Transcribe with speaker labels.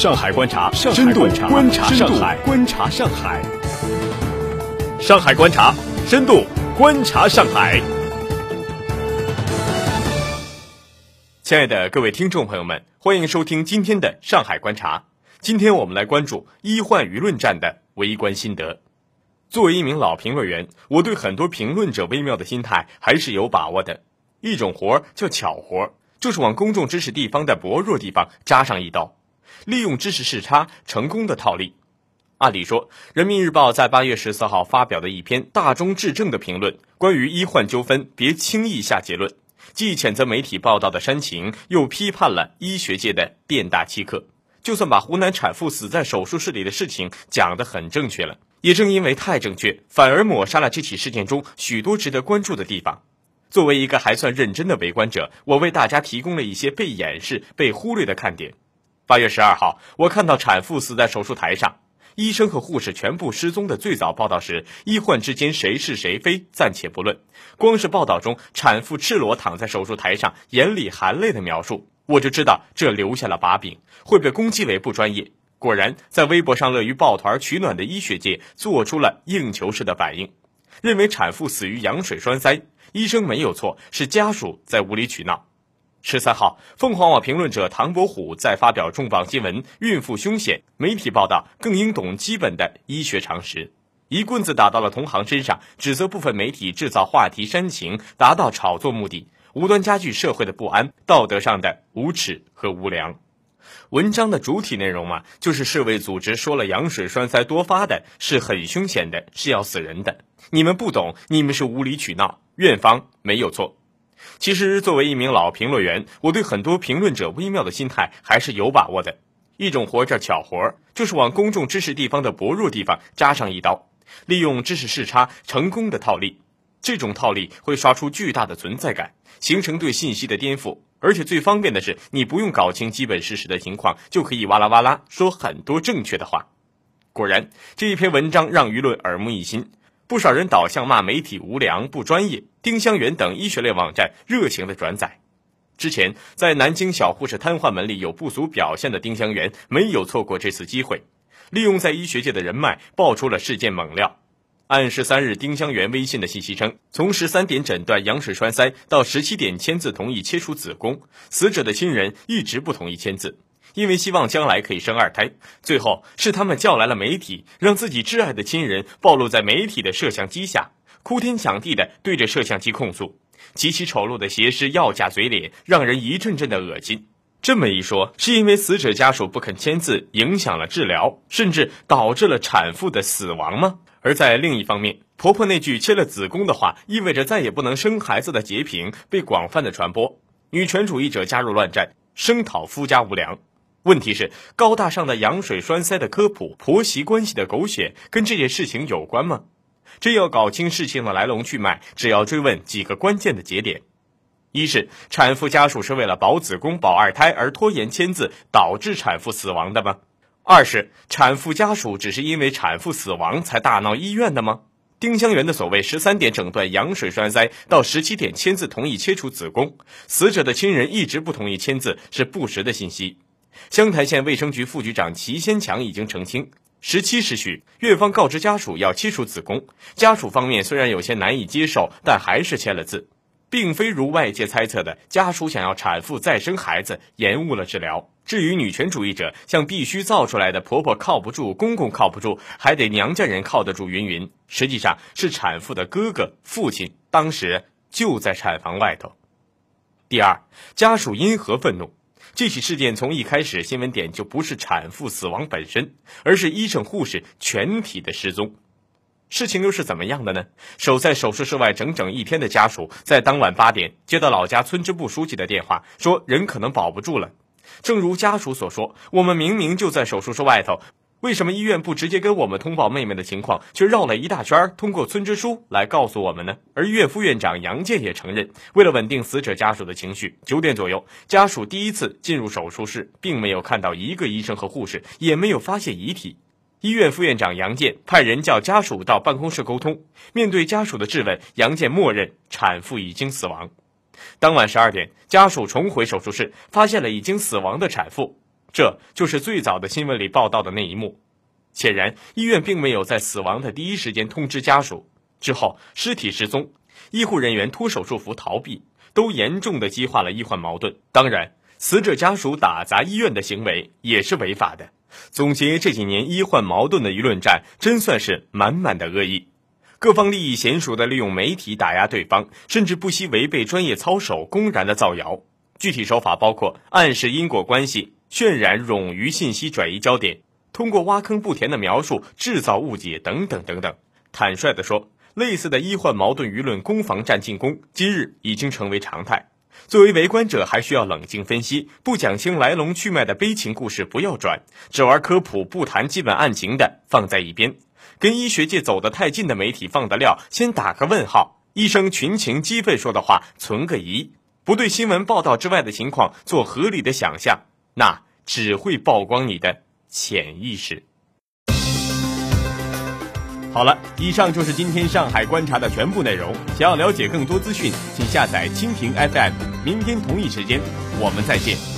Speaker 1: 上海观察，深度观察上海，观察上海。上海观察，深度观察上海。亲爱的各位听众朋友们，欢迎收听今天的上海观察。今天我们来关注医患舆论战的围观心得。作为一名老评论员，我对很多评论者微妙的心态还是有把握的。一种活儿叫巧活儿，就是往公众知识地方的薄弱地方扎上一刀，利用知识视差成功的套利。按理说，《人民日报》在八月十四号发表的一篇大中至正的评论，关于医患纠纷，别轻易下结论，既谴责媒体报道的煽情，又批判了医学界的变大欺客。就算把湖南产妇死在手术室里的事情讲得很正确了，也正因为太正确，反而抹杀了这起事件中许多值得关注的地方。作为一个还算认真的围观者，我为大家提供了一些被掩饰、被忽略的看点。八月十二号，我看到产妇死在手术台上。医生和护士全部失踪的最早报道时，医患之间谁是谁非暂且不论，光是报道中产妇赤裸躺在手术台上，眼里含泪的描述，我就知道这留下了把柄，会被攻击为不专业。果然，在微博上乐于抱团取暖的医学界做出了应求式的反应，认为产妇死于羊水栓塞，医生没有错，是家属在无理取闹。十三号，凤凰网评论者唐伯虎在发表重磅新闻：孕妇凶险，媒体报道更应懂基本的医学常识。一棍子打到了同行身上，指责部分媒体制造话题煽情，达到炒作目的，无端加剧社会的不安，道德上的无耻和无良。文章的主体内容嘛，就是世卫组织说了，羊水栓塞多发的是很凶险的，是要死人的。你们不懂，你们是无理取闹，院方没有错。其实，作为一名老评论员，我对很多评论者微妙的心态还是有把握的。一种活叫巧活，就是往公众知识地方的薄弱地方扎上一刀，利用知识视差成功的套利。这种套利会刷出巨大的存在感，形成对信息的颠覆。而且最方便的是，你不用搞清基本事实的情况，就可以哇啦哇啦说很多正确的话。果然，这一篇文章让舆论耳目一新。不少人导向骂媒体无良不专业，丁香园等医学类网站热情的转载。之前在南京小护士瘫痪门里有不俗表现的丁香园，没有错过这次机会，利用在医学界的人脉，爆出了事件猛料。按十三日丁香园微信的信息称，从十三点诊断羊水栓塞到十七点签字同意切除子宫，死者的亲人一直不同意签字。因为希望将来可以生二胎，最后是他们叫来了媒体，让自己挚爱的亲人暴露在媒体的摄像机下，哭天抢地的对着摄像机控诉，极其丑陋的斜视要价嘴脸，让人一阵阵的恶心。这么一说，是因为死者家属不肯签字，影响了治疗，甚至导致了产妇的死亡吗？而在另一方面，婆婆那句切了子宫的话，意味着再也不能生孩子的截屏被广泛的传播，女权主义者加入乱战，声讨夫家无良。问题是高大上的羊水栓塞的科普，婆媳关系的狗血，跟这件事情有关吗？真要搞清事情的来龙去脉，只要追问几个关键的节点：一是产妇家属是为了保子宫、保二胎而拖延签字，导致产妇死亡的吗？二是产妇家属只是因为产妇死亡才大闹医院的吗？丁香园的所谓十三点诊断羊水栓塞到十七点签字同意切除子宫，死者的亲人一直不同意签字，是不实的信息。湘潭县卫生局副局长齐先强已经澄清，十七时许，院方告知家属要切除子宫，家属方面虽然有些难以接受，但还是签了字，并非如外界猜测的，家属想要产妇再生孩子，延误了治疗。至于女权主义者像必须造出来的婆婆靠不住，公公靠不住，还得娘家人靠得住，云云，实际上是产妇的哥哥、父亲当时就在产房外头。第二，家属因何愤怒？这起事件从一开始，新闻点就不是产妇死亡本身，而是医生护士全体的失踪。事情又是怎么样的呢？守在手术室外整整一天的家属，在当晚八点接到老家村支部书记的电话，说人可能保不住了。正如家属所说，我们明明就在手术室外头。为什么医院不直接跟我们通报妹妹的情况，却绕了一大圈，通过村支书来告诉我们呢？而医院副院长杨健也承认，为了稳定死者家属的情绪，九点左右，家属第一次进入手术室，并没有看到一个医生和护士，也没有发现遗体。医院副院长杨健派人叫家属到办公室沟通，面对家属的质问，杨健默认产妇已经死亡。当晚十二点，家属重回手术室，发现了已经死亡的产妇。这就是最早的新闻里报道的那一幕。显然，医院并没有在死亡的第一时间通知家属。之后，尸体失踪，医护人员脱手术服逃避，都严重的激化了医患矛盾。当然，死者家属打砸医院的行为也是违法的。总结这几年医患矛盾的舆论战，真算是满满的恶意。各方利益娴熟的利用媒体打压对方，甚至不惜违背专业操守，公然的造谣。具体手法包括暗示因果关系、渲染冗余信息、转移焦点。通过挖坑不填的描述制造误解等等等等。坦率地说，类似的医患矛盾舆论攻防战进攻，今日已经成为常态。作为围观者，还需要冷静分析，不讲清来龙去脉的悲情故事不要转，只玩科普不谈基本案情的放在一边。跟医学界走得太近的媒体放的料，先打个问号。医生群情激愤说的话，存个疑。不对新闻报道之外的情况做合理的想象，那只会曝光你的。潜意识。好了，以上就是今天上海观察的全部内容。想要了解更多资讯，请下载蜻蜓 FM。明天同一时间，我们再见。